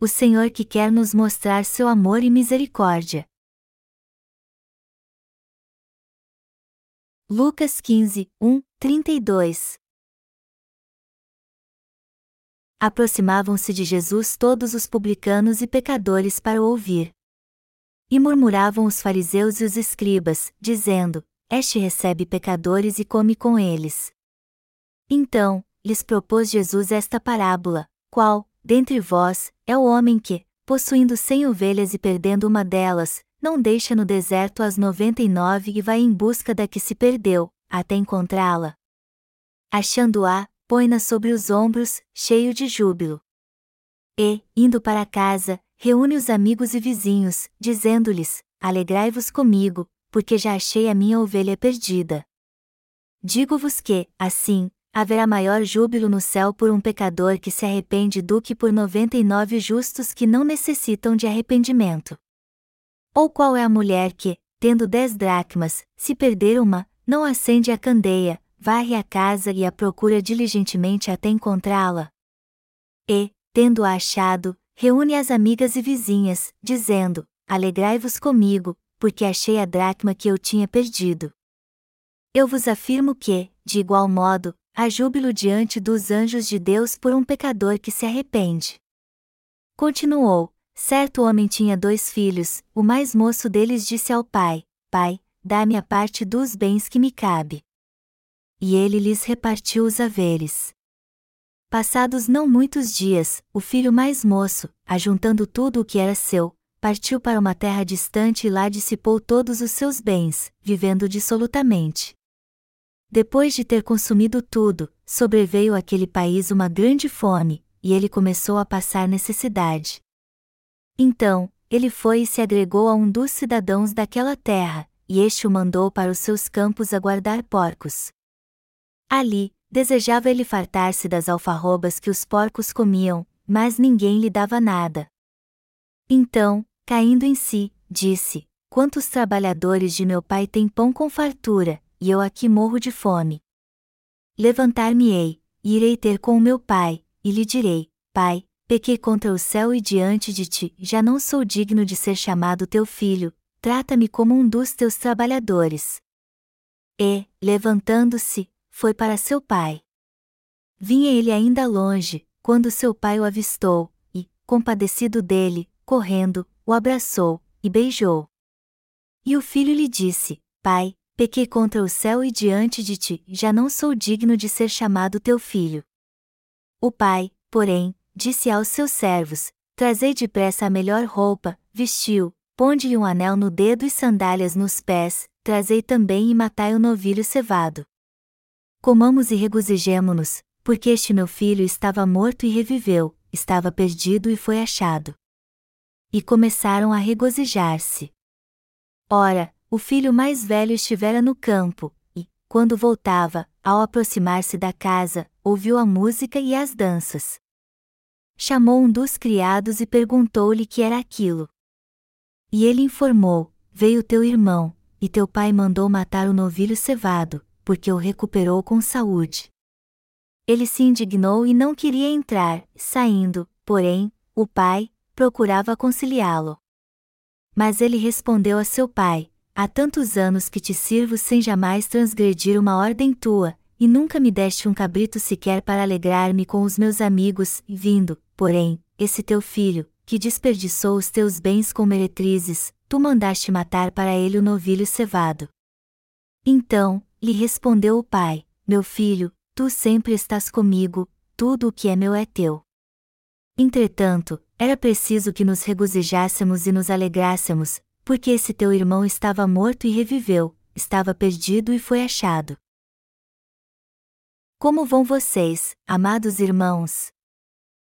o Senhor que quer nos mostrar seu amor e misericórdia. Lucas 15, 1, 32 Aproximavam-se de Jesus todos os publicanos e pecadores para o ouvir. E murmuravam os fariseus e os escribas, dizendo: Este recebe pecadores e come com eles. Então, lhes propôs Jesus esta parábola: Qual, dentre vós, é o homem que, possuindo cem ovelhas e perdendo uma delas, não deixa no deserto as noventa e nove e vai em busca da que se perdeu, até encontrá-la? Achando-a, põe-na sobre os ombros, cheio de júbilo. E, indo para casa, reúne os amigos e vizinhos, dizendo-lhes: Alegrai-vos comigo, porque já achei a minha ovelha perdida. Digo-vos que, assim, haverá maior júbilo no céu por um pecador que se arrepende do que por noventa e nove justos que não necessitam de arrependimento. Ou qual é a mulher que, tendo dez dracmas, se perder uma, não acende a candeia, varre a casa e a procura diligentemente até encontrá-la? E, tendo-a achado, reúne as amigas e vizinhas, dizendo: Alegrai-vos comigo, porque achei a dracma que eu tinha perdido. Eu vos afirmo que, de igual modo, há júbilo diante dos anjos de Deus por um pecador que se arrepende. Continuou: Certo homem tinha dois filhos, o mais moço deles disse ao pai: Pai, dá-me a parte dos bens que me cabe. E ele lhes repartiu os haveres. Passados não muitos dias, o filho mais moço, ajuntando tudo o que era seu, partiu para uma terra distante e lá dissipou todos os seus bens, vivendo dissolutamente. Depois de ter consumido tudo, sobreveio àquele país uma grande fome, e ele começou a passar necessidade. Então, ele foi e se agregou a um dos cidadãos daquela terra, e este o mandou para os seus campos a guardar porcos. Ali, desejava ele fartar-se das alfarrobas que os porcos comiam, mas ninguém lhe dava nada. Então, caindo em si, disse: Quantos trabalhadores de meu pai têm pão com fartura, e eu aqui morro de fome. Levantar-me-ei, e irei ter com o meu pai, e lhe direi: Pai, pequei contra o céu e diante de ti, já não sou digno de ser chamado teu filho, trata-me como um dos teus trabalhadores. E, levantando-se, foi para seu pai. Vinha ele ainda longe, quando seu pai o avistou, e, compadecido dele, correndo, o abraçou, e beijou. E o filho lhe disse: Pai, pequei contra o céu e diante de ti, já não sou digno de ser chamado teu filho. O pai, porém, disse aos seus servos: Trazei depressa a melhor roupa, vestiu, ponde-lhe um anel no dedo e sandálias nos pés, trazei também e matai o novilho cevado. Comamos e regozijemo-nos, porque este meu filho estava morto e reviveu, estava perdido e foi achado. E começaram a regozijar-se. Ora, o filho mais velho estivera no campo, e, quando voltava, ao aproximar-se da casa, ouviu a música e as danças. Chamou um dos criados e perguntou-lhe que era aquilo. E ele informou: Veio teu irmão, e teu pai mandou matar o novilho cevado, porque o recuperou com saúde. Ele se indignou e não queria entrar, saindo, porém, o pai, procurava conciliá-lo. Mas ele respondeu a seu pai: Há tantos anos que te sirvo sem jamais transgredir uma ordem tua, e nunca me deste um cabrito sequer para alegrar-me com os meus amigos, vindo, porém, esse teu filho, que desperdiçou os teus bens com meretrizes, tu mandaste matar para ele o novilho cevado. Então, lhe respondeu o pai: Meu filho, tu sempre estás comigo, tudo o que é meu é teu. Entretanto, era preciso que nos regozijássemos e nos alegrássemos, porque esse teu irmão estava morto e reviveu, estava perdido e foi achado. Como vão vocês, amados irmãos?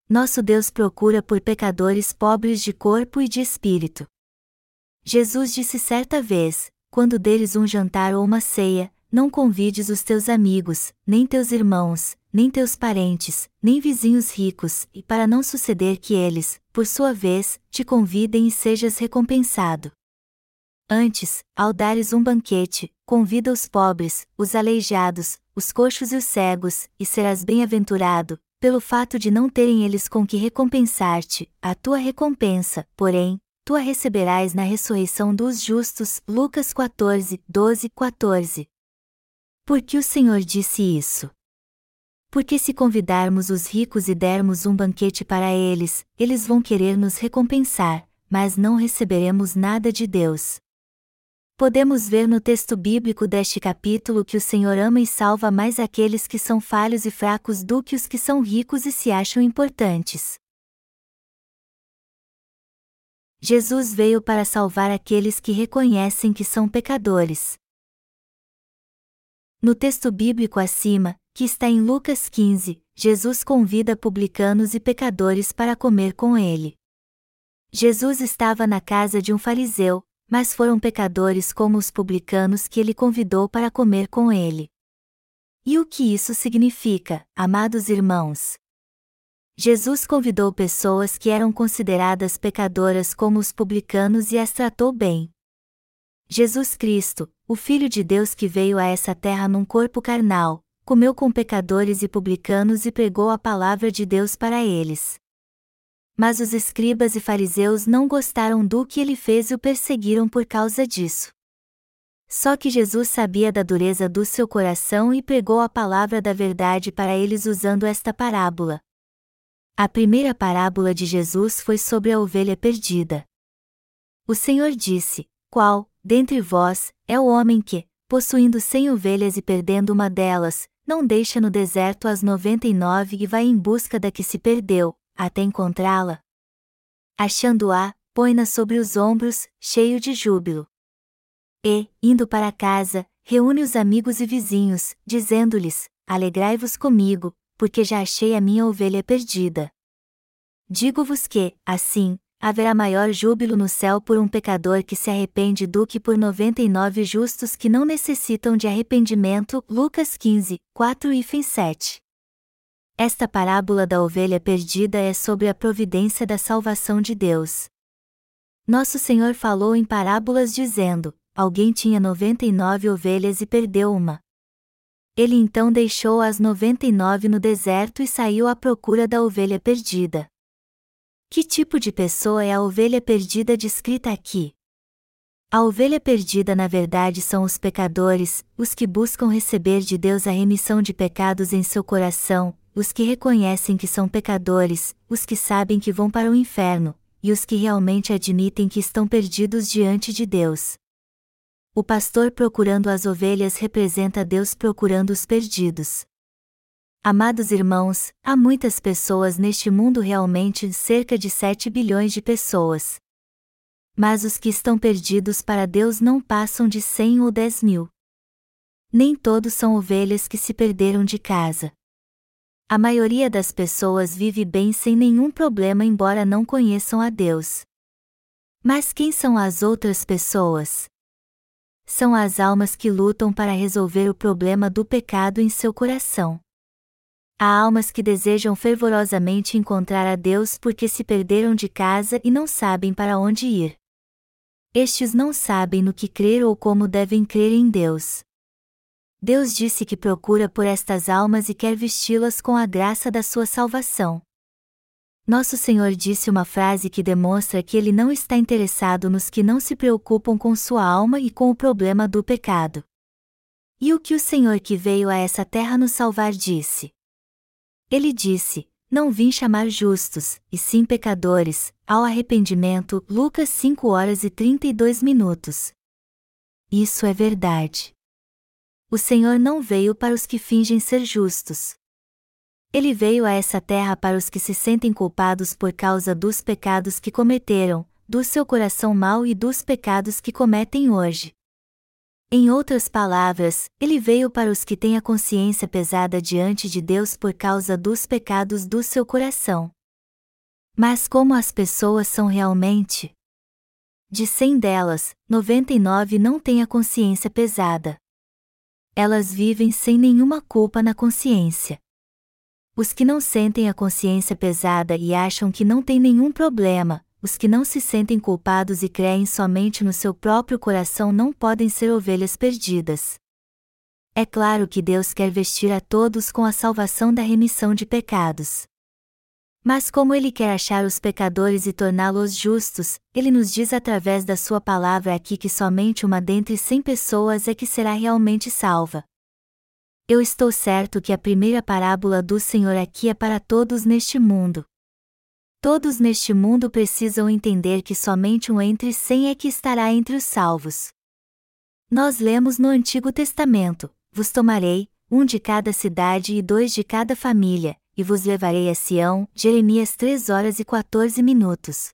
Nosso Deus procura por pecadores pobres de corpo e de espírito. Jesus disse certa vez: quando deles um jantar ou uma ceia, não convides os teus amigos, nem teus irmãos, nem teus parentes, nem vizinhos ricos, e para não suceder que eles, por sua vez, te convidem e sejas recompensado. Antes, ao dares um banquete, convida os pobres, os aleijados, os coxos e os cegos, e serás bem-aventurado, pelo fato de não terem eles com que recompensar-te, a tua recompensa, porém, tu a receberás na ressurreição dos justos. Lucas 14, 12, 14. Por que o Senhor disse isso? Porque se convidarmos os ricos e dermos um banquete para eles, eles vão querer nos recompensar, mas não receberemos nada de Deus. Podemos ver no texto bíblico deste capítulo que o Senhor ama e salva mais aqueles que são falhos e fracos do que os que são ricos e se acham importantes. Jesus veio para salvar aqueles que reconhecem que são pecadores. No texto bíblico acima, que está em Lucas 15, Jesus convida publicanos e pecadores para comer com ele. Jesus estava na casa de um fariseu, mas foram pecadores como os publicanos que ele convidou para comer com ele. E o que isso significa, amados irmãos? Jesus convidou pessoas que eram consideradas pecadoras como os publicanos e as tratou bem. Jesus Cristo, o Filho de Deus que veio a essa terra num corpo carnal, comeu com pecadores e publicanos e pregou a palavra de Deus para eles. Mas os escribas e fariseus não gostaram do que ele fez e o perseguiram por causa disso. Só que Jesus sabia da dureza do seu coração e pregou a palavra da verdade para eles usando esta parábola. A primeira parábola de Jesus foi sobre a ovelha perdida. O Senhor disse: Qual, dentre vós, é o homem que, possuindo cem ovelhas e perdendo uma delas, não deixa no deserto as noventa e nove e vai em busca da que se perdeu, até encontrá-la. Achando-a, põe-na sobre os ombros, cheio de júbilo. E, indo para casa, reúne os amigos e vizinhos, dizendo-lhes: Alegrai-vos comigo, porque já achei a minha ovelha perdida. Digo-vos que, assim, haverá maior júbilo no céu por um pecador que se arrepende do que por noventa e nove justos que não necessitam de arrependimento. Lucas 15, 4 e 7. Esta parábola da ovelha perdida é sobre a providência da salvação de Deus. Nosso Senhor falou em parábolas dizendo: Alguém tinha noventa e nove ovelhas e perdeu uma. Ele então deixou as noventa e nove no deserto e saiu à procura da ovelha perdida. Que tipo de pessoa é a ovelha perdida descrita aqui? A ovelha perdida na verdade são os pecadores, os que buscam receber de Deus a remissão de pecados em seu coração, os que reconhecem que são pecadores, os que sabem que vão para o inferno, e os que realmente admitem que estão perdidos diante de Deus. O pastor procurando as ovelhas representa Deus procurando os perdidos. Amados irmãos, há muitas pessoas neste mundo realmente cerca de 7 bilhões de pessoas. Mas os que estão perdidos para Deus não passam de 100 ou 10 mil. Nem todos são ovelhas que se perderam de casa. A maioria das pessoas vive bem sem nenhum problema, embora não conheçam a Deus. Mas quem são as outras pessoas? São as almas que lutam para resolver o problema do pecado em seu coração. Há almas que desejam fervorosamente encontrar a Deus porque se perderam de casa e não sabem para onde ir. Estes não sabem no que crer ou como devem crer em Deus. Deus disse que procura por estas almas e quer vesti-las com a graça da sua salvação. Nosso Senhor disse uma frase que demonstra que ele não está interessado nos que não se preocupam com sua alma e com o problema do pecado. E o que o Senhor que veio a essa terra nos salvar disse? Ele disse: Não vim chamar justos, e sim pecadores, ao arrependimento. Lucas 5 horas e 32 minutos. Isso é verdade o Senhor não veio para os que fingem ser justos. Ele veio a essa terra para os que se sentem culpados por causa dos pecados que cometeram, do seu coração mau e dos pecados que cometem hoje. Em outras palavras, ele veio para os que têm a consciência pesada diante de Deus por causa dos pecados do seu coração. Mas como as pessoas são realmente? De cem delas, 99 não têm a consciência pesada elas vivem sem nenhuma culpa na consciência. Os que não sentem a consciência pesada e acham que não tem nenhum problema, os que não se sentem culpados e creem somente no seu próprio coração não podem ser ovelhas perdidas. É claro que Deus quer vestir a todos com a salvação da remissão de pecados. Mas como Ele quer achar os pecadores e torná-los justos, Ele nos diz através da Sua palavra aqui que somente uma dentre cem pessoas é que será realmente salva. Eu estou certo que a primeira parábola do Senhor aqui é para todos neste mundo. Todos neste mundo precisam entender que somente um entre cem é que estará entre os salvos. Nós lemos no Antigo Testamento: Vos tomarei, um de cada cidade e dois de cada família, e vos levarei a Sião. Jeremias 3 horas e 14 minutos.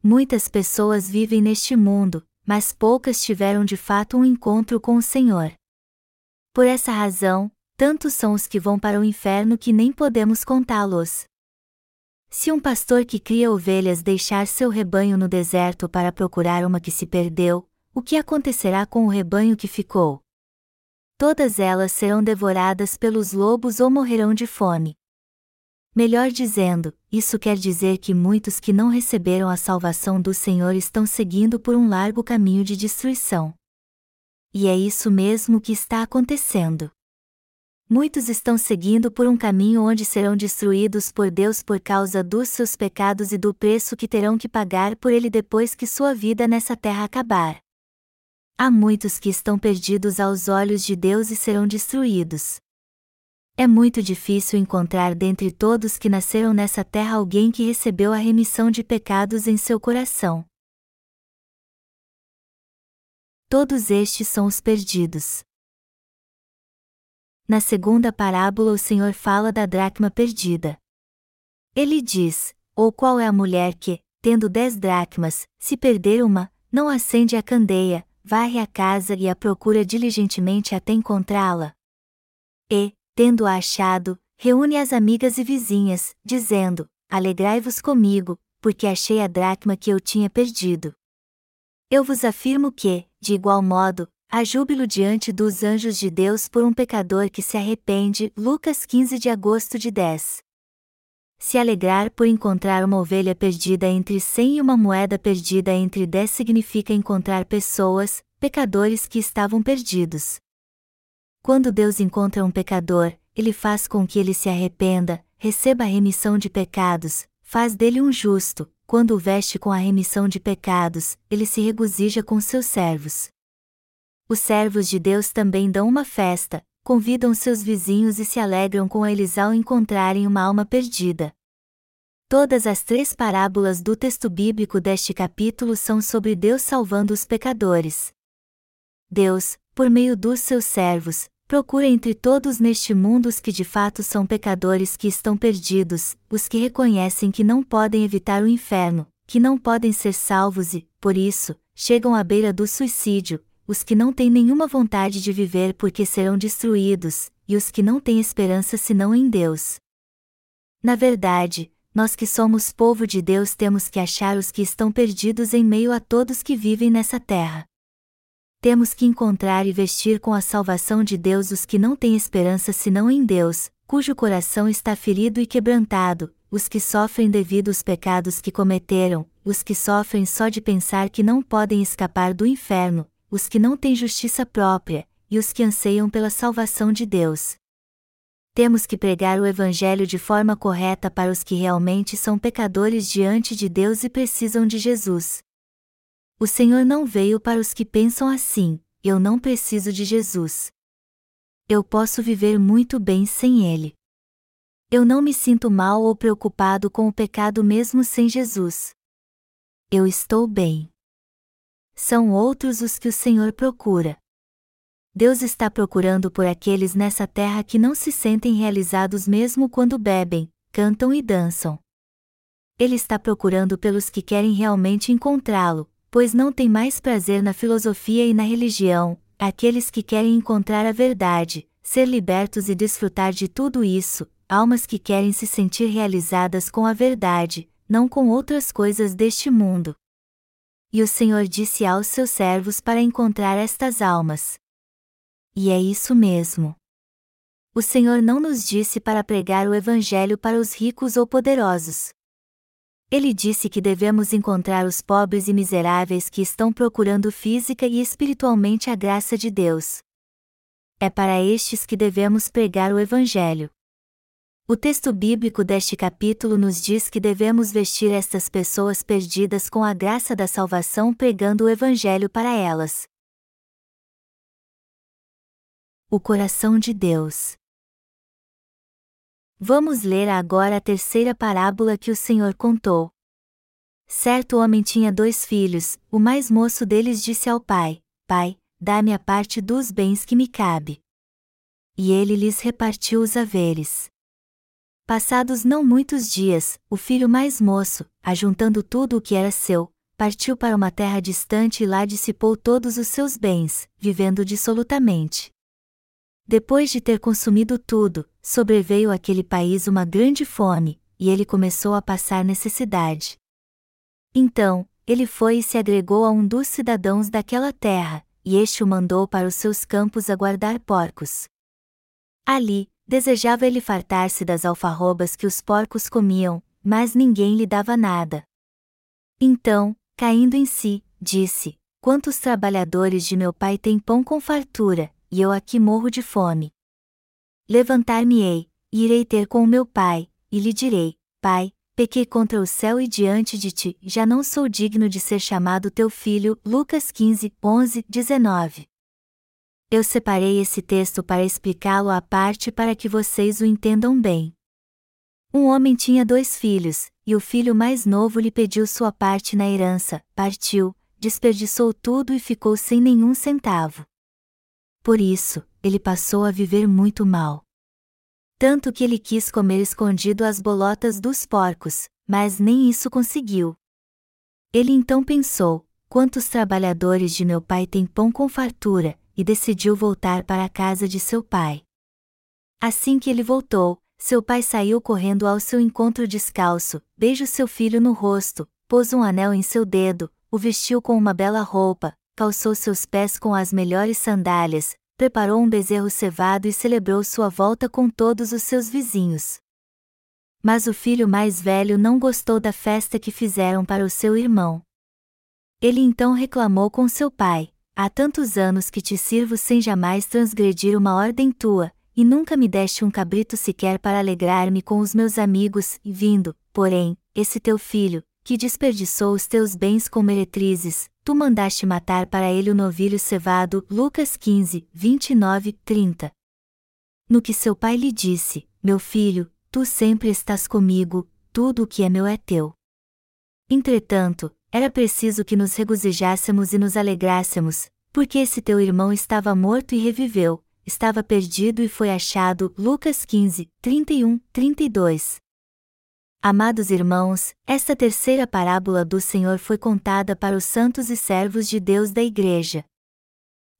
Muitas pessoas vivem neste mundo, mas poucas tiveram de fato um encontro com o Senhor. Por essa razão, tantos são os que vão para o inferno que nem podemos contá-los. Se um pastor que cria ovelhas deixar seu rebanho no deserto para procurar uma que se perdeu, o que acontecerá com o rebanho que ficou? Todas elas serão devoradas pelos lobos ou morrerão de fome. Melhor dizendo, isso quer dizer que muitos que não receberam a salvação do Senhor estão seguindo por um largo caminho de destruição. E é isso mesmo que está acontecendo. Muitos estão seguindo por um caminho onde serão destruídos por Deus por causa dos seus pecados e do preço que terão que pagar por ele depois que sua vida nessa terra acabar. Há muitos que estão perdidos aos olhos de Deus e serão destruídos. É muito difícil encontrar dentre todos que nasceram nessa terra alguém que recebeu a remissão de pecados em seu coração. Todos estes são os perdidos. Na segunda parábola, o Senhor fala da dracma perdida. Ele diz: Ou qual é a mulher que, tendo dez dracmas, se perder uma, não acende a candeia, varre a casa e a procura diligentemente até encontrá-la? E, tendo-a achado, reúne as amigas e vizinhas, dizendo: Alegrai-vos comigo, porque achei a dracma que eu tinha perdido. Eu vos afirmo que, de igual modo, há júbilo diante dos anjos de Deus por um pecador que se arrepende. Lucas 15 de agosto de 10. Se alegrar por encontrar uma ovelha perdida entre cem e uma moeda perdida entre dez significa encontrar pessoas, pecadores que estavam perdidos. Quando Deus encontra um pecador, ele faz com que ele se arrependa, receba a remissão de pecados, faz dele um justo, quando o veste com a remissão de pecados, ele se regozija com seus servos. Os servos de Deus também dão uma festa, convidam seus vizinhos e se alegram com eles ao encontrarem uma alma perdida. Todas as três parábolas do texto bíblico deste capítulo são sobre Deus salvando os pecadores. Deus, por meio dos seus servos, Procura entre todos neste mundo os que de fato são pecadores que estão perdidos, os que reconhecem que não podem evitar o inferno, que não podem ser salvos e, por isso, chegam à beira do suicídio, os que não têm nenhuma vontade de viver porque serão destruídos, e os que não têm esperança senão em Deus. Na verdade, nós que somos povo de Deus temos que achar os que estão perdidos em meio a todos que vivem nessa terra temos que encontrar e vestir com a salvação de Deus os que não têm esperança senão em Deus, cujo coração está ferido e quebrantado, os que sofrem devido aos pecados que cometeram, os que sofrem só de pensar que não podem escapar do inferno, os que não têm justiça própria, e os que anseiam pela salvação de Deus. Temos que pregar o Evangelho de forma correta para os que realmente são pecadores diante de Deus e precisam de Jesus. O Senhor não veio para os que pensam assim: eu não preciso de Jesus. Eu posso viver muito bem sem Ele. Eu não me sinto mal ou preocupado com o pecado mesmo sem Jesus. Eu estou bem. São outros os que o Senhor procura. Deus está procurando por aqueles nessa terra que não se sentem realizados mesmo quando bebem, cantam e dançam. Ele está procurando pelos que querem realmente encontrá-lo, pois não tem mais prazer na filosofia e na religião, aqueles que querem encontrar a verdade, ser libertos e desfrutar de tudo isso, almas que querem se sentir realizadas com a verdade, não com outras coisas deste mundo. E o Senhor disse aos seus servos para encontrar estas almas. E é isso mesmo. O Senhor não nos disse para pregar o Evangelho para os ricos ou poderosos. Ele disse que devemos encontrar os pobres e miseráveis que estão procurando física e espiritualmente a graça de Deus. é para estes que devemos pregar o Evangelho. O texto bíblico deste capítulo nos diz que devemos vestir estas pessoas perdidas com a graça da salvação pregando o Evangelho para elas. O coração de Deus. Vamos ler agora a terceira parábola que o Senhor contou. Certo homem tinha dois filhos, o mais moço deles disse ao pai: Pai, dá-me a parte dos bens que me cabe. E ele lhes repartiu os haveres. Passados não muitos dias, o filho mais moço, ajuntando tudo o que era seu, partiu para uma terra distante e lá dissipou todos os seus bens, vivendo dissolutamente. Depois de ter consumido tudo, sobreveio àquele país uma grande fome, e ele começou a passar necessidade. Então, ele foi e se agregou a um dos cidadãos daquela terra, e este o mandou para os seus campos a guardar porcos. Ali, desejava ele fartar-se das alfarrobas que os porcos comiam, mas ninguém lhe dava nada. Então, caindo em si, disse: Quantos trabalhadores de meu pai têm pão com fartura, e eu aqui morro de fome. Levantar-me-ei, e irei ter com o meu pai, e lhe direi: Pai, pequei contra o céu e diante de ti, já não sou digno de ser chamado teu filho. Lucas 15, 11, 19. Eu separei esse texto para explicá-lo à parte para que vocês o entendam bem. Um homem tinha dois filhos, e o filho mais novo lhe pediu sua parte na herança, partiu, desperdiçou tudo e ficou sem nenhum centavo. Por isso, ele passou a viver muito mal tanto que ele quis comer escondido as bolotas dos porcos, mas nem isso conseguiu. Ele então pensou: quantos trabalhadores de meu pai têm pão com fartura, e decidiu voltar para a casa de seu pai. Assim que ele voltou, seu pai saiu correndo ao seu encontro descalço, beijou seu filho no rosto, pôs um anel em seu dedo, o vestiu com uma bela roupa, calçou seus pés com as melhores sandálias, preparou um bezerro cevado e celebrou sua volta com todos os seus vizinhos. Mas o filho mais velho não gostou da festa que fizeram para o seu irmão. Ele então reclamou com seu pai: Há tantos anos que te sirvo sem jamais transgredir uma ordem tua, e nunca me deste um cabrito sequer para alegrar-me com os meus amigos, e vindo, porém, esse teu filho, que desperdiçou os teus bens com meretrizes, tu mandaste matar para ele o novilho cevado. Lucas 15, 29, 30. No que seu pai lhe disse: Meu filho, tu sempre estás comigo, tudo o que é meu é teu. Entretanto, era preciso que nos regozijássemos e nos alegrássemos, porque esse teu irmão estava morto e reviveu, estava perdido e foi achado. Lucas 15, 31, 32. Amados irmãos, esta terceira parábola do Senhor foi contada para os santos e servos de Deus da Igreja.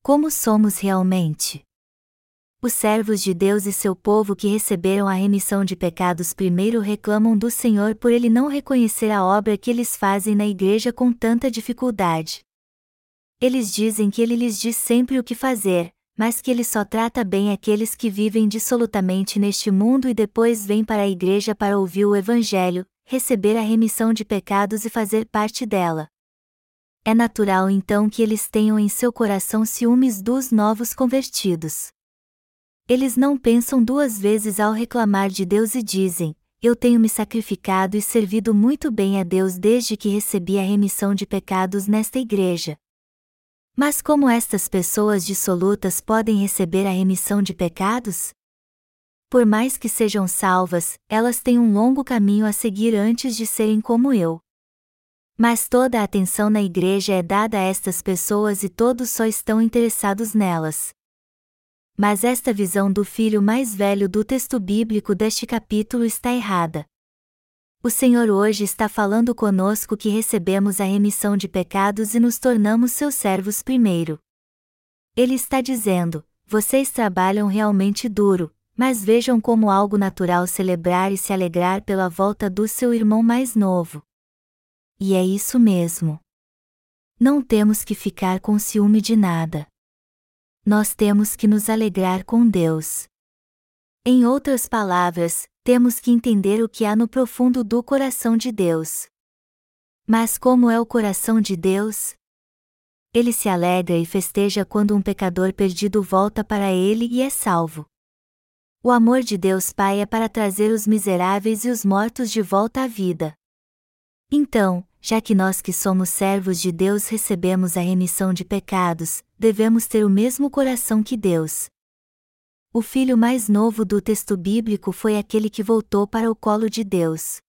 Como somos realmente? Os servos de Deus e seu povo que receberam a remissão de pecados primeiro reclamam do Senhor por ele não reconhecer a obra que eles fazem na igreja com tanta dificuldade. Eles dizem que ele lhes diz sempre o que fazer, mas que ele só trata bem aqueles que vivem dissolutamente neste mundo e depois vêm para a igreja para ouvir o Evangelho, receber a remissão de pecados e fazer parte dela. É natural então que eles tenham em seu coração ciúmes dos novos convertidos. Eles não pensam duas vezes ao reclamar de Deus e dizem: Eu tenho me sacrificado e servido muito bem a Deus desde que recebi a remissão de pecados nesta igreja. Mas como estas pessoas dissolutas podem receber a remissão de pecados? Por mais que sejam salvas, elas têm um longo caminho a seguir antes de serem como eu. Mas toda a atenção na igreja é dada a estas pessoas e todos só estão interessados nelas. Mas esta visão do filho mais velho do texto bíblico deste capítulo está errada. O Senhor hoje está falando conosco que recebemos a remissão de pecados e nos tornamos seus servos primeiro. Ele está dizendo: vocês trabalham realmente duro, mas vejam como algo natural celebrar e se alegrar pela volta do seu irmão mais novo. E é isso mesmo. Não temos que ficar com ciúme de nada. Nós temos que nos alegrar com Deus. Em outras palavras, temos que entender o que há no profundo do coração de Deus. Mas como é o coração de Deus? Ele se alegra e festeja quando um pecador perdido volta para ele e é salvo. O amor de Deus Pai é para trazer os miseráveis e os mortos de volta à vida. Então, já que nós que somos servos de Deus recebemos a remissão de pecados, devemos ter o mesmo coração que Deus. O filho mais novo do texto bíblico foi aquele que voltou para o colo de Deus.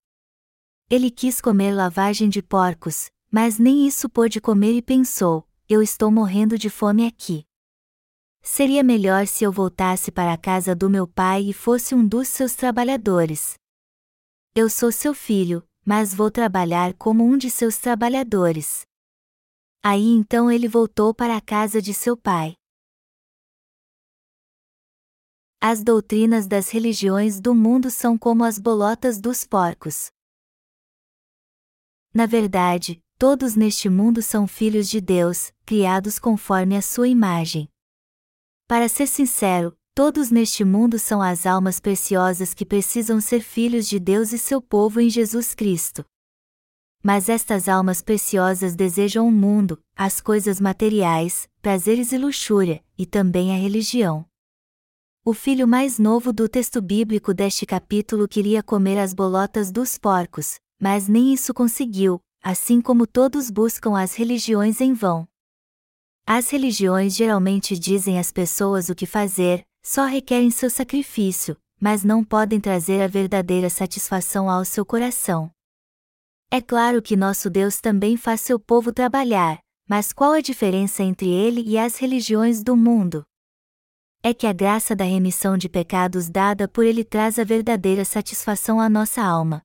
Ele quis comer lavagem de porcos, mas nem isso pôde comer e pensou: eu estou morrendo de fome aqui. Seria melhor se eu voltasse para a casa do meu pai e fosse um dos seus trabalhadores. Eu sou seu filho, mas vou trabalhar como um de seus trabalhadores. Aí então ele voltou para a casa de seu pai. As doutrinas das religiões do mundo são como as bolotas dos porcos. Na verdade, todos neste mundo são filhos de Deus, criados conforme a sua imagem. Para ser sincero, Todos neste mundo são as almas preciosas que precisam ser filhos de Deus e seu povo em Jesus Cristo. Mas estas almas preciosas desejam o mundo, as coisas materiais, prazeres e luxúria, e também a religião. O filho mais novo do texto bíblico deste capítulo queria comer as bolotas dos porcos, mas nem isso conseguiu, assim como todos buscam as religiões em vão. As religiões geralmente dizem às pessoas o que fazer, só requerem seu sacrifício, mas não podem trazer a verdadeira satisfação ao seu coração. É claro que nosso Deus também faz seu povo trabalhar, mas qual a diferença entre ele e as religiões do mundo? É que a graça da remissão de pecados dada por ele traz a verdadeira satisfação à nossa alma.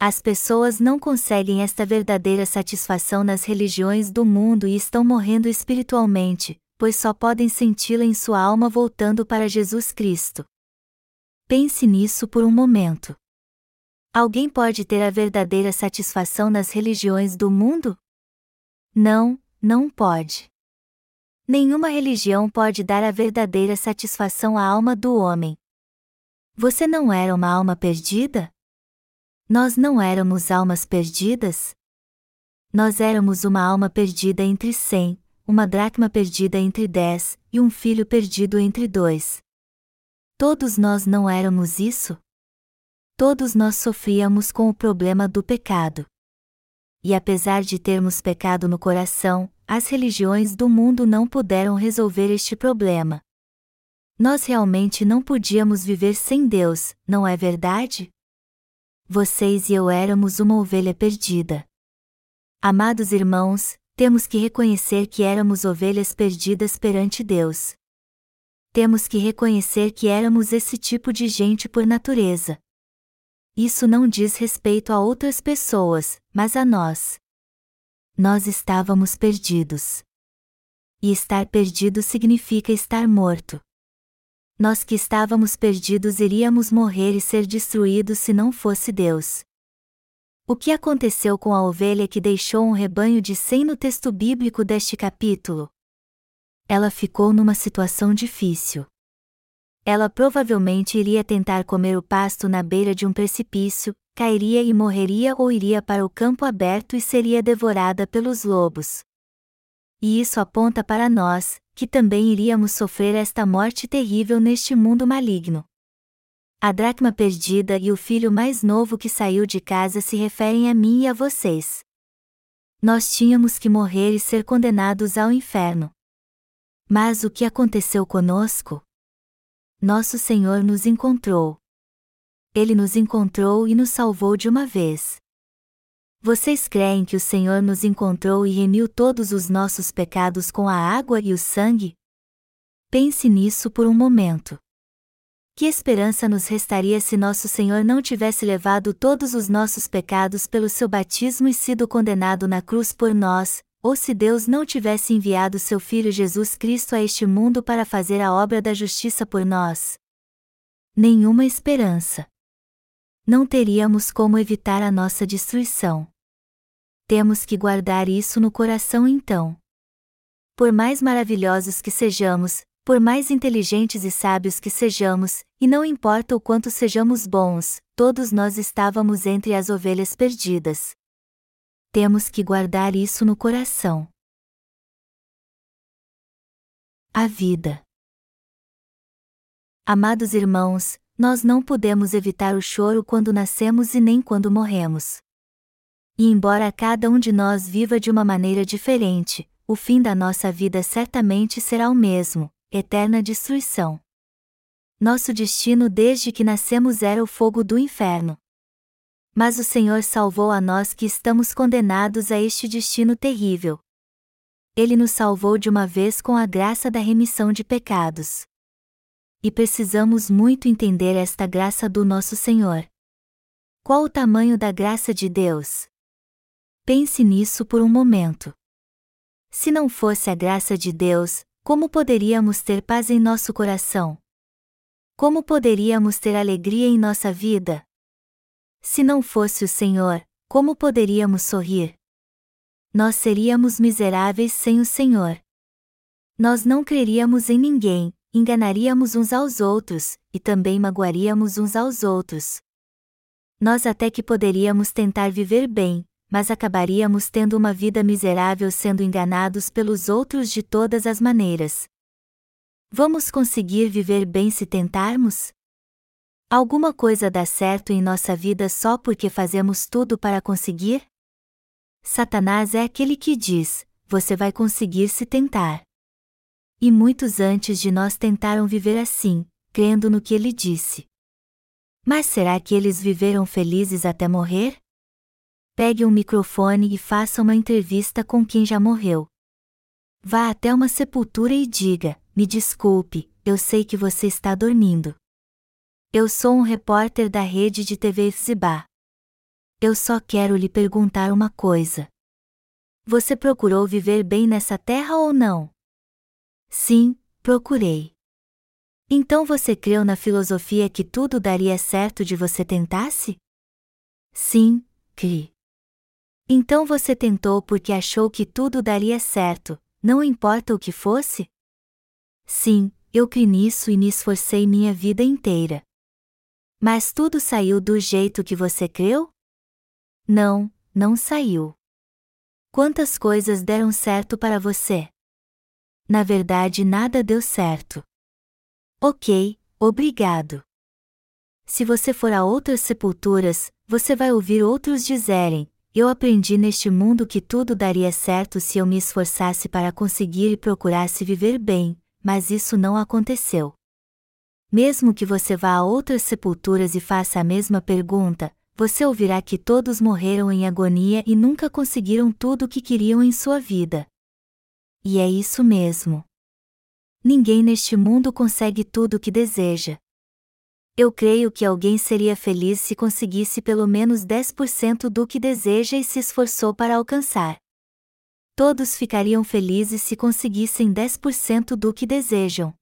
As pessoas não conseguem esta verdadeira satisfação nas religiões do mundo e estão morrendo espiritualmente, pois só podem senti-la em sua alma voltando para Jesus Cristo. Pense nisso por um momento. Alguém pode ter a verdadeira satisfação nas religiões do mundo? Não, não pode. Nenhuma religião pode dar a verdadeira satisfação à alma do homem. Você não era uma alma perdida? Nós não éramos almas perdidas? Nós éramos uma alma perdida entre cem, uma dracma perdida entre dez, e um filho perdido entre dois. Todos nós não éramos isso? Todos nós sofríamos com o problema do pecado. E apesar de termos pecado no coração, as religiões do mundo não puderam resolver este problema. Nós realmente não podíamos viver sem Deus, não é verdade? Vocês e eu éramos uma ovelha perdida. Amados irmãos, temos que reconhecer que éramos ovelhas perdidas perante Deus. Temos que reconhecer que éramos esse tipo de gente por natureza. Isso não diz respeito a outras pessoas, mas a nós. Nós estávamos perdidos. E estar perdido significa estar morto. Nós que estávamos perdidos iríamos morrer e ser destruídos se não fosse Deus. O que aconteceu com a ovelha que deixou um rebanho de cem no texto bíblico deste capítulo? Ela ficou numa situação difícil. Ela provavelmente iria tentar comer o pasto na beira de um precipício, cairia e morreria ou iria para o campo aberto e seria devorada pelos lobos. E isso aponta para nós, que também iríamos sofrer esta morte terrível neste mundo maligno. A dracma perdida e o filho mais novo que saiu de casa se referem a mim e a vocês. Nós tínhamos que morrer e ser condenados ao inferno. Mas o que aconteceu conosco? Nosso Senhor nos encontrou. Ele nos encontrou e nos salvou de uma vez. Vocês creem que o Senhor nos encontrou e remiu todos os nossos pecados com a água e o sangue? Pense nisso por um momento. Que esperança nos restaria se nosso Senhor não tivesse levado todos os nossos pecados pelo seu batismo e sido condenado na cruz por nós, ou se Deus não tivesse enviado seu Filho Jesus Cristo a este mundo para fazer a obra da justiça por nós? Nenhuma esperança. Não teríamos como evitar a nossa destruição. Temos que guardar isso no coração então. Por mais maravilhosos que sejamos, por mais inteligentes e sábios que sejamos, e não importa o quanto sejamos bons, todos nós estávamos entre as ovelhas perdidas. Temos que guardar isso no coração. a vida. Amados irmãos, nós não podemos evitar o choro quando nascemos e nem quando morremos. E embora cada um de nós viva de uma maneira diferente, o fim da nossa vida certamente será o mesmo eterna destruição. Nosso destino desde que nascemos era o fogo do inferno. Mas o Senhor salvou a nós que estamos condenados a este destino terrível. Ele nos salvou de uma vez com a graça da remissão de pecados. E precisamos muito entender esta graça do nosso Senhor. Qual o tamanho da graça de Deus? Pense nisso por um momento. Se não fosse a graça de Deus, como poderíamos ter paz em nosso coração? Como poderíamos ter alegria em nossa vida? Se não fosse o Senhor, como poderíamos sorrir? Nós seríamos miseráveis sem o Senhor. Nós não creríamos em ninguém, enganaríamos uns aos outros, e também magoaríamos uns aos outros. Nós até que poderíamos tentar viver bem, mas acabaríamos tendo uma vida miserável sendo enganados pelos outros de todas as maneiras. Vamos conseguir viver bem se tentarmos? Alguma coisa dá certo em nossa vida só porque fazemos tudo para conseguir? Satanás é aquele que diz: você vai conseguir se tentar. E muitos antes de nós tentaram viver assim, crendo no que ele disse. Mas será que eles viveram felizes até morrer? Pegue um microfone e faça uma entrevista com quem já morreu. Vá até uma sepultura e diga: Me desculpe, eu sei que você está dormindo. Eu sou um repórter da rede de TV Zibá. Eu só quero lhe perguntar uma coisa. Você procurou viver bem nessa terra ou não? Sim, procurei. Então você creu na filosofia que tudo daria certo de você tentasse? Sim, cri. Então você tentou porque achou que tudo daria certo, não importa o que fosse? Sim, eu cri nisso e me esforcei minha vida inteira. Mas tudo saiu do jeito que você creu? Não, não saiu. Quantas coisas deram certo para você? Na verdade, nada deu certo. Ok, obrigado. Se você for a outras sepulturas, você vai ouvir outros dizerem: Eu aprendi neste mundo que tudo daria certo se eu me esforçasse para conseguir e procurasse viver bem, mas isso não aconteceu. Mesmo que você vá a outras sepulturas e faça a mesma pergunta, você ouvirá que todos morreram em agonia e nunca conseguiram tudo o que queriam em sua vida. E é isso mesmo. Ninguém neste mundo consegue tudo o que deseja. Eu creio que alguém seria feliz se conseguisse pelo menos 10% do que deseja e se esforçou para alcançar. Todos ficariam felizes se conseguissem 10% do que desejam.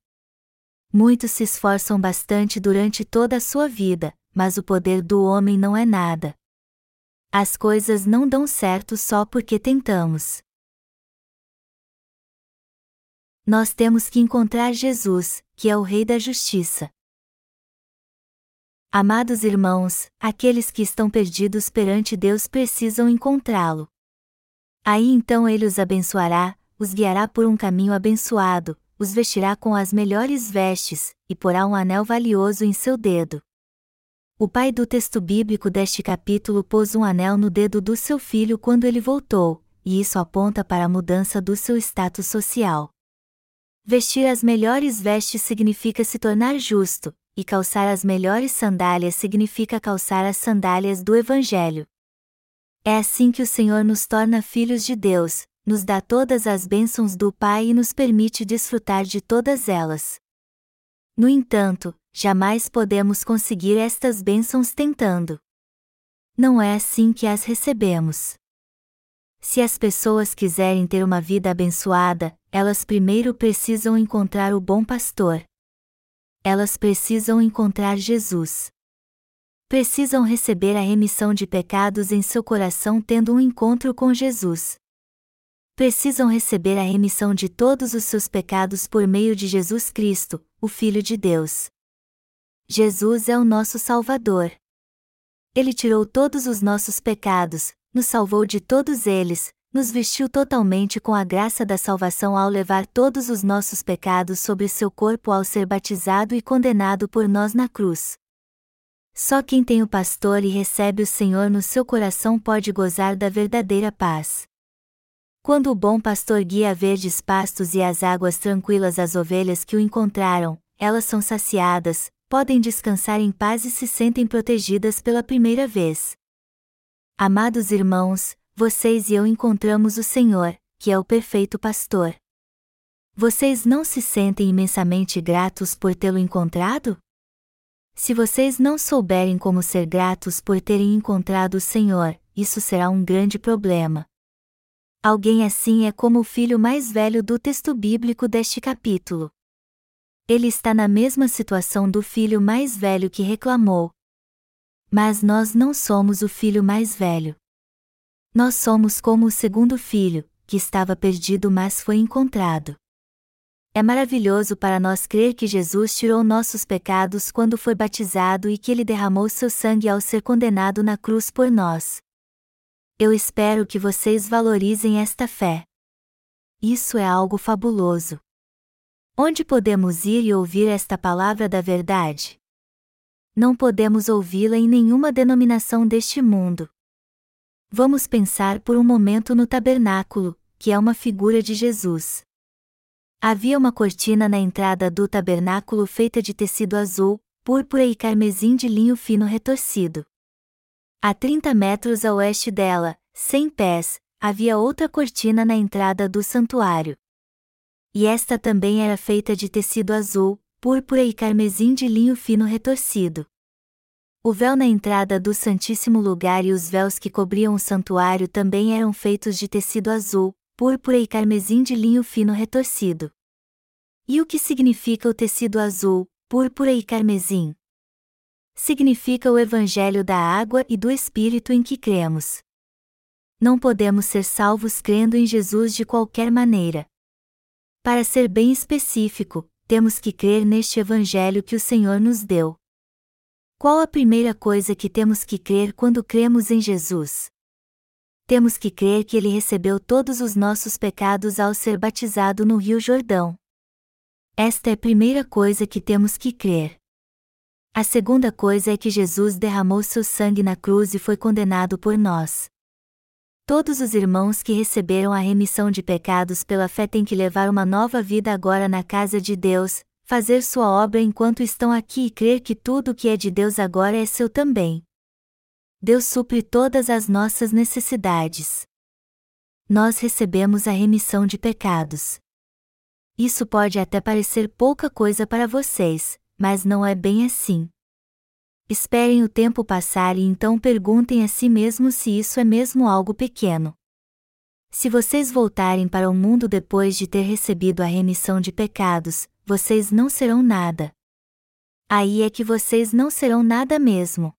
Muitos se esforçam bastante durante toda a sua vida, mas o poder do homem não é nada. As coisas não dão certo só porque tentamos. nós temos que encontrar Jesus, que é o Rei da Justiça. Amados irmãos, aqueles que estão perdidos perante Deus precisam encontrá-lo. Aí então ele os abençoará, os guiará por um caminho abençoado, os vestirá com as melhores vestes, e porá um anel valioso em seu dedo. O pai do texto bíblico deste capítulo pôs um anel no dedo do seu filho quando ele voltou, e isso aponta para a mudança do seu status social. Vestir as melhores vestes significa se tornar justo, e calçar as melhores sandálias significa calçar as sandálias do Evangelho. É assim que o Senhor nos torna filhos de Deus, nos dá todas as bênçãos do Pai e nos permite desfrutar de todas elas. No entanto, jamais podemos conseguir estas bênçãos tentando. Não é assim que as recebemos. Se as pessoas quiserem ter uma vida abençoada, elas primeiro precisam encontrar o bom pastor. Elas precisam encontrar Jesus. Precisam receber a remissão de pecados em seu coração tendo um encontro com Jesus. Precisam receber a remissão de todos os seus pecados por meio de Jesus Cristo, o Filho de Deus. Jesus é o nosso Salvador. Ele tirou todos os nossos pecados, nos salvou de todos eles, nos vestiu totalmente com a graça da salvação ao levar todos os nossos pecados sobre seu corpo ao ser batizado e condenado por nós na cruz. Só quem tem o pastor e recebe o Senhor no seu coração pode gozar da verdadeira paz. Quando o bom pastor guia verdes pastos e as águas tranquilas as ovelhas que o encontraram, elas são saciadas, podem descansar em paz e se sentem protegidas pela primeira vez. Amados irmãos, vocês e eu encontramos o Senhor, que é o perfeito pastor. Vocês não se sentem imensamente gratos por tê-lo encontrado? Se vocês não souberem como ser gratos por terem encontrado o Senhor, isso será um grande problema. Alguém assim é como o filho mais velho do texto bíblico deste capítulo. Ele está na mesma situação do filho mais velho que reclamou. Mas nós não somos o filho mais velho. Nós somos como o segundo filho, que estava perdido mas foi encontrado. É maravilhoso para nós crer que Jesus tirou nossos pecados quando foi batizado e que ele derramou seu sangue ao ser condenado na cruz por nós. Eu espero que vocês valorizem esta fé. Isso é algo fabuloso. Onde podemos ir e ouvir esta palavra da verdade? Não podemos ouvi-la em nenhuma denominação deste mundo. Vamos pensar por um momento no tabernáculo, que é uma figura de Jesus. Havia uma cortina na entrada do tabernáculo feita de tecido azul, púrpura e carmesim de linho fino retorcido. A 30 metros a oeste dela, sem pés, havia outra cortina na entrada do santuário. E esta também era feita de tecido azul, púrpura e carmesim de linho fino retorcido. O véu na entrada do Santíssimo Lugar e os véus que cobriam o santuário também eram feitos de tecido azul, púrpura e carmesim de linho fino retorcido. E o que significa o tecido azul, púrpura e carmesim? Significa o Evangelho da água e do Espírito em que cremos. Não podemos ser salvos crendo em Jesus de qualquer maneira. Para ser bem específico, temos que crer neste Evangelho que o Senhor nos deu. Qual a primeira coisa que temos que crer quando cremos em Jesus? Temos que crer que ele recebeu todos os nossos pecados ao ser batizado no Rio Jordão. Esta é a primeira coisa que temos que crer. A segunda coisa é que Jesus derramou seu sangue na cruz e foi condenado por nós. Todos os irmãos que receberam a remissão de pecados pela fé têm que levar uma nova vida agora na casa de Deus, fazer sua obra enquanto estão aqui e crer que tudo o que é de Deus agora é seu também. Deus supre todas as nossas necessidades. Nós recebemos a remissão de pecados. Isso pode até parecer pouca coisa para vocês, mas não é bem assim. Esperem o tempo passar e então perguntem a si mesmos se isso é mesmo algo pequeno. Se vocês voltarem para o mundo depois de ter recebido a remissão de pecados, vocês não serão nada. Aí é que vocês não serão nada mesmo.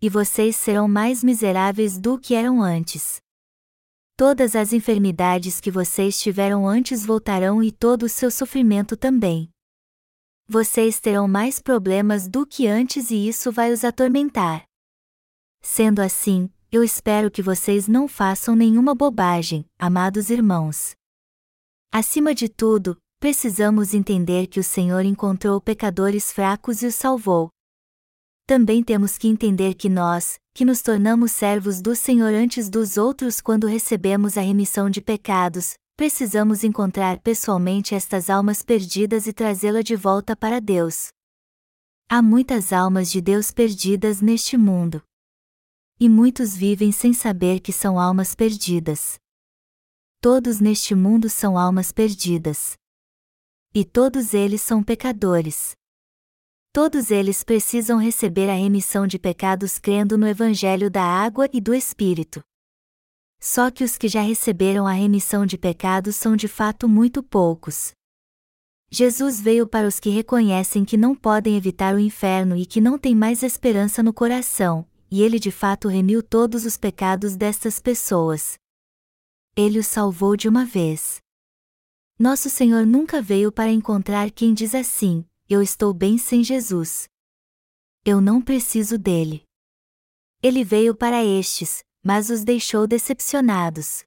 E vocês serão mais miseráveis do que eram antes. Todas as enfermidades que vocês tiveram antes voltarão e todo o seu sofrimento também. Vocês terão mais problemas do que antes e isso vai os atormentar. Sendo assim, eu espero que vocês não façam nenhuma bobagem, amados irmãos. Acima de tudo, precisamos entender que o Senhor encontrou pecadores fracos e os salvou. Também temos que entender que nós, que nos tornamos servos do Senhor antes dos outros quando recebemos a remissão de pecados, precisamos encontrar pessoalmente estas almas perdidas e trazê-la de volta para Deus. Há muitas almas de Deus perdidas neste mundo. E muitos vivem sem saber que são almas perdidas. Todos neste mundo são almas perdidas. E todos eles são pecadores. Todos eles precisam receber a remissão de pecados crendo no Evangelho da água e do Espírito. Só que os que já receberam a remissão de pecados são de fato muito poucos. Jesus veio para os que reconhecem que não podem evitar o inferno e que não têm mais esperança no coração, e ele de fato remiu todos os pecados destas pessoas. Ele os salvou de uma vez. Nosso Senhor nunca veio para encontrar quem diz assim: Eu estou bem sem Jesus. Eu não preciso dele. Ele veio para estes, mas os deixou decepcionados.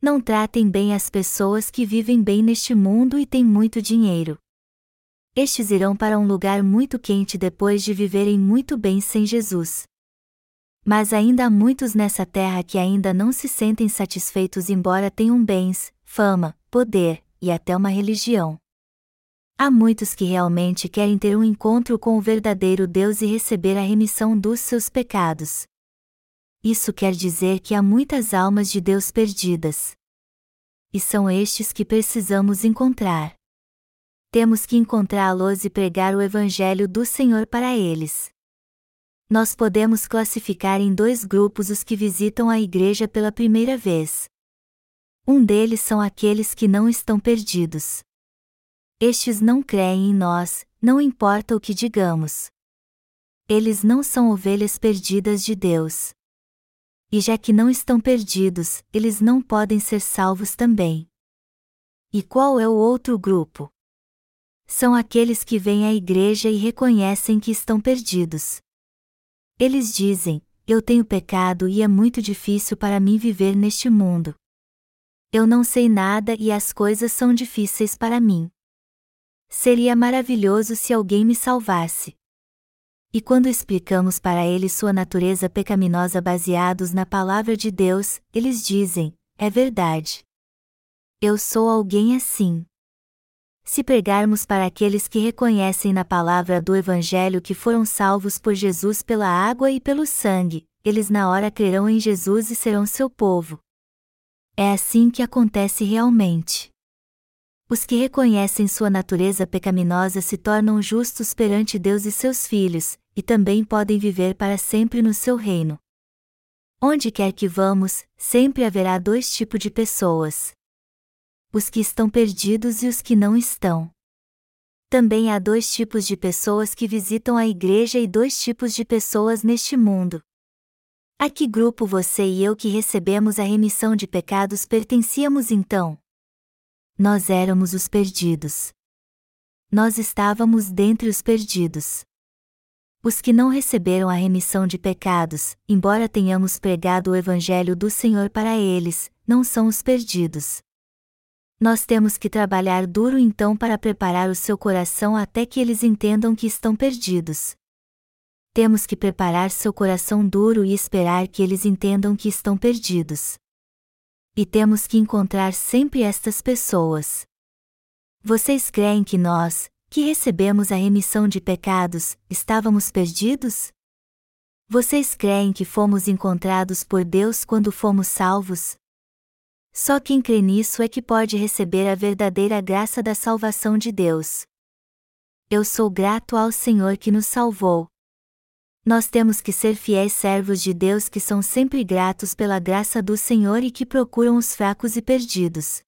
Não tratem bem as pessoas que vivem bem neste mundo e têm muito dinheiro. Estes irão para um lugar muito quente depois de viverem muito bem sem Jesus. Mas ainda há muitos nessa terra que ainda não se sentem satisfeitos, embora tenham bens, fama, poder e até uma religião. Há muitos que realmente querem ter um encontro com o verdadeiro Deus e receber a remissão dos seus pecados. Isso quer dizer que há muitas almas de Deus perdidas. E são estes que precisamos encontrar. Temos que encontrá-los e pregar o Evangelho do Senhor para eles. Nós podemos classificar em dois grupos os que visitam a igreja pela primeira vez. Um deles são aqueles que não estão perdidos. Estes não creem em nós, não importa o que digamos. Eles não são ovelhas perdidas de Deus. E já que não estão perdidos, eles não podem ser salvos também. E qual é o outro grupo? São aqueles que vêm à igreja e reconhecem que estão perdidos. Eles dizem: Eu tenho pecado e é muito difícil para mim viver neste mundo. Eu não sei nada e as coisas são difíceis para mim. Seria maravilhoso se alguém me salvasse. E quando explicamos para eles sua natureza pecaminosa baseados na palavra de Deus, eles dizem: é verdade. Eu sou alguém assim. Se pregarmos para aqueles que reconhecem na palavra do Evangelho que foram salvos por Jesus pela água e pelo sangue, eles na hora crerão em Jesus e serão seu povo. É assim que acontece realmente. Os que reconhecem sua natureza pecaminosa se tornam justos perante Deus e seus filhos, e também podem viver para sempre no seu reino. Onde quer que vamos, sempre haverá dois tipos de pessoas: os que estão perdidos e os que não estão. Também há dois tipos de pessoas que visitam a igreja e dois tipos de pessoas neste mundo. A que grupo você e eu que recebemos a remissão de pecados pertencíamos então? Nós éramos os perdidos. Nós estávamos dentre os perdidos. Os que não receberam a remissão de pecados, embora tenhamos pregado o Evangelho do Senhor para eles, não são os perdidos. Nós temos que trabalhar duro então para preparar o seu coração até que eles entendam que estão perdidos. Temos que preparar seu coração duro e esperar que eles entendam que estão perdidos. E temos que encontrar sempre estas pessoas. Vocês creem que nós, que recebemos a remissão de pecados, estávamos perdidos? Vocês creem que fomos encontrados por Deus quando fomos salvos? Só quem crê nisso é que pode receber a verdadeira graça da salvação de Deus. Eu sou grato ao Senhor que nos salvou, nós temos que ser fiéis servos de Deus que são sempre gratos pela graça do Senhor e que procuram os fracos e perdidos.